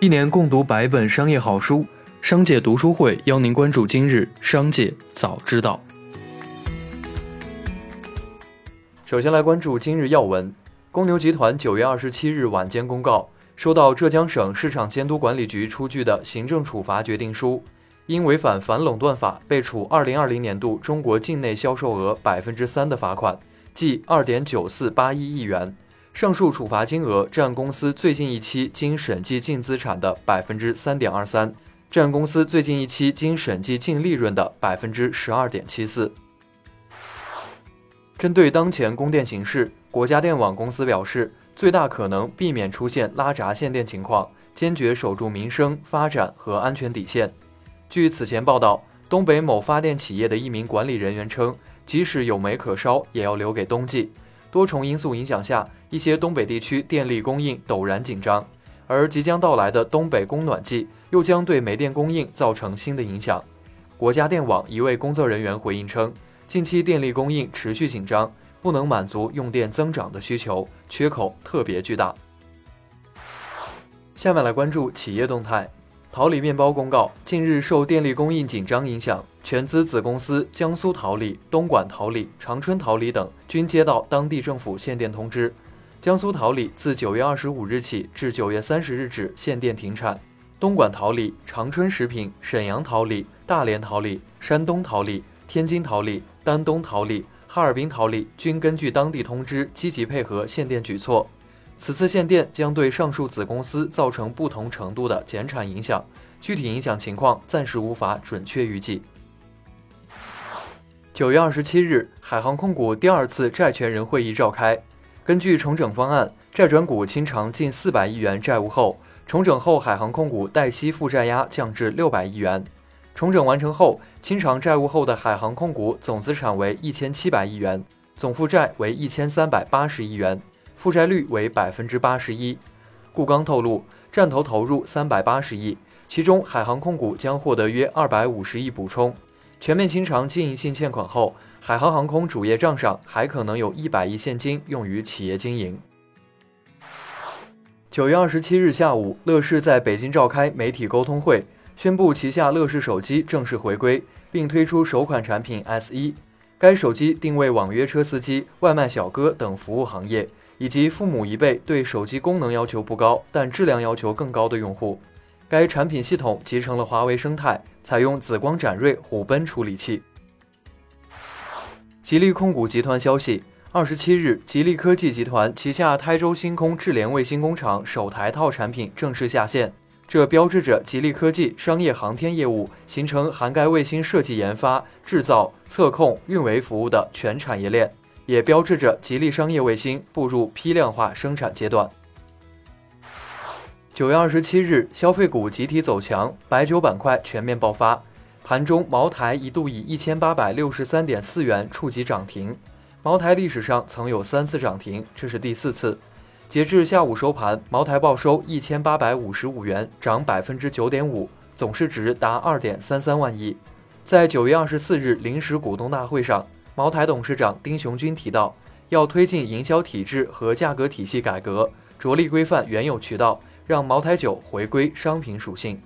一年共读百本商业好书，商界读书会邀您关注今日商界早知道。首先来关注今日要闻：公牛集团九月二十七日晚间公告，收到浙江省市场监督管理局出具的行政处罚决定书，因违反反垄断法，被处二零二零年度中国境内销售额百分之三的罚款，即二点九四八一亿元。上述处罚金额占公司最近一期经审计净资产的百分之三点二三，占公司最近一期经审计净利润的百分之十二点七四。针对当前供电形势，国家电网公司表示，最大可能避免出现拉闸限电情况，坚决守住民生、发展和安全底线。据此前报道，东北某发电企业的一名管理人员称，即使有煤可烧，也要留给冬季。多重因素影响下，一些东北地区电力供应陡然紧张，而即将到来的东北供暖季又将对煤电供应造成新的影响。国家电网一位工作人员回应称，近期电力供应持续紧张，不能满足用电增长的需求，缺口特别巨大。下面来关注企业动态。桃李面包公告，近日受电力供应紧张影响，全资子公司江苏桃李、东莞桃李、长春桃李等均接到当地政府限电通知。江苏桃李自九月二十五日起至九月三十日止限电停产，东莞桃李、长春食品、沈阳桃李、大连桃李、山东桃李、天津桃李、丹东桃李、哈尔滨桃李均根据当地通知积极配合限电举措。此次限电将对上述子公司造成不同程度的减产影响，具体影响情况暂时无法准确预计。九月二十七日，海航控股第二次债权人会议召开。根据重整方案，债转股清偿近四百亿元债务后，重整后海航控股贷息负债压降至六百亿元。重整完成后，清偿债务后的海航控股总资产为一千七百亿元，总负债为一千三百八十亿元。负债率为百分之八十一。顾刚透露，战投投入三百八十亿，其中海航控股将获得约二百五十亿补充。全面清偿经营性欠款后，海航航空主业账上还可能有一百亿现金用于企业经营。九月二十七日下午，乐视在北京召开媒体沟通会，宣布旗下乐视手机正式回归，并推出首款产品 S 一。该手机定位网约车司机、外卖小哥等服务行业。以及父母一辈对手机功能要求不高，但质量要求更高的用户。该产品系统集成了华为生态，采用紫光展锐虎贲处理器。吉利控股集团消息，二十七日，吉利科技集团旗下台州星空智联卫星工厂首台套产品正式下线，这标志着吉利科技商业航天业务形成涵盖卫星设计、研发、制造、测控、运维服务的全产业链。也标志着吉利商业卫星步入批量化生产阶段。九月二十七日，消费股集体走强，白酒板块全面爆发。盘中，茅台一度以一千八百六十三点四元触及涨停。茅台历史上曾有三次涨停，这是第四次。截至下午收盘，茅台报收一千八百五十五元，涨百分之九点五，总市值达二点三三万亿。在九月二十四日临时股东大会上。茅台董事长丁雄军提到，要推进营销体制和价格体系改革，着力规范原有渠道，让茅台酒回归商品属性。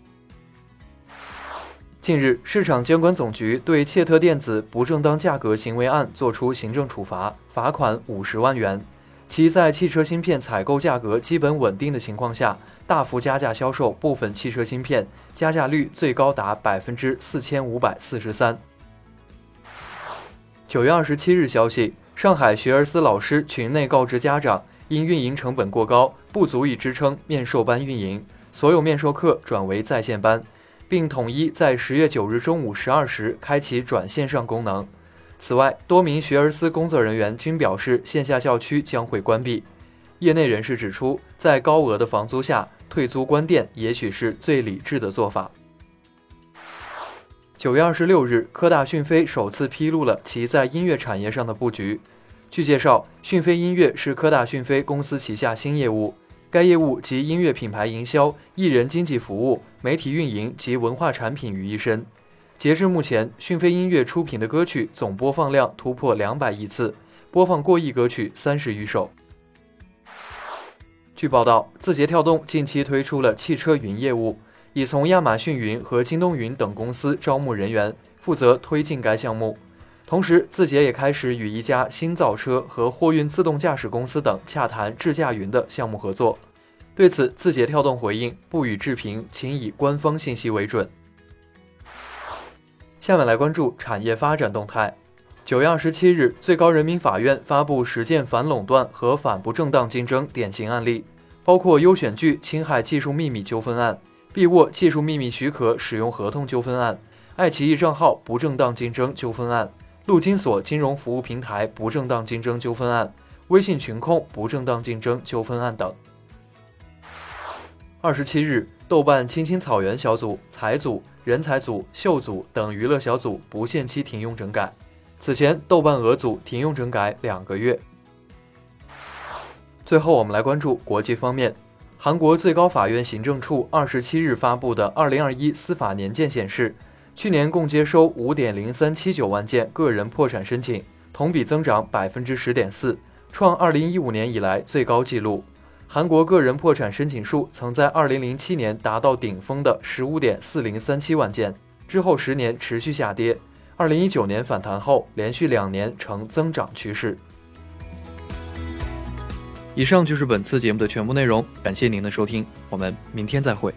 近日，市场监管总局对切特电子不正当价格行为案作出行政处罚，罚款五十万元。其在汽车芯片采购价格基本稳定的情况下，大幅加价销售部分汽车芯片，加价率最高达百分之四千五百四十三。九月二十七日消息，上海学而思老师群内告知家长，因运营成本过高，不足以支撑面授班运营，所有面授课转为在线班，并统一在十月九日中午十二时开启转线上功能。此外，多名学而思工作人员均表示，线下校区将会关闭。业内人士指出，在高额的房租下，退租关店也许是最理智的做法。九月二十六日，科大讯飞首次披露了其在音乐产业上的布局。据介绍，讯飞音乐是科大讯飞公司旗下新业务，该业务集音乐品牌营销、艺人经纪服务、媒体运营及文化产品于一身。截至目前，讯飞音乐出品的歌曲总播放量突破两百亿次，播放过亿歌曲三十余首。据报道，字节跳动近期推出了汽车云业务，已从亚马逊云和京东云等公司招募人员，负责推进该项目。同时，字节也开始与一家新造车和货运自动驾驶公司等洽谈智驾云的项目合作。对此，字节跳动回应不予置评，请以官方信息为准。下面来关注产业发展动态。九月二十七日，最高人民法院发布十件反垄断和反不正当竞争典型案例，包括优选剧侵害技术秘密纠纷案、必沃技术秘密许可使用合同纠纷案、爱奇艺账号不正当竞争纠纷案。陆金所金融服务平台不正当竞争纠纷案、微信群控不正当竞争纠纷案等。二十七日，豆瓣青青草原小组、财组、人才组、秀组等娱乐小组不限期停用整改。此前，豆瓣鹅组停用整改两个月。最后，我们来关注国际方面。韩国最高法院行政处二十七日发布的二零二一司法年鉴显示。去年共接收五点零三七九万件个人破产申请，同比增长百分之十点四，创二零一五年以来最高纪录。韩国个人破产申请数曾在二零零七年达到顶峰的十五点四零三七万件，之后十年持续下跌，二零一九年反弹后连续两年呈增长趋势。以上就是本次节目的全部内容，感谢您的收听，我们明天再会。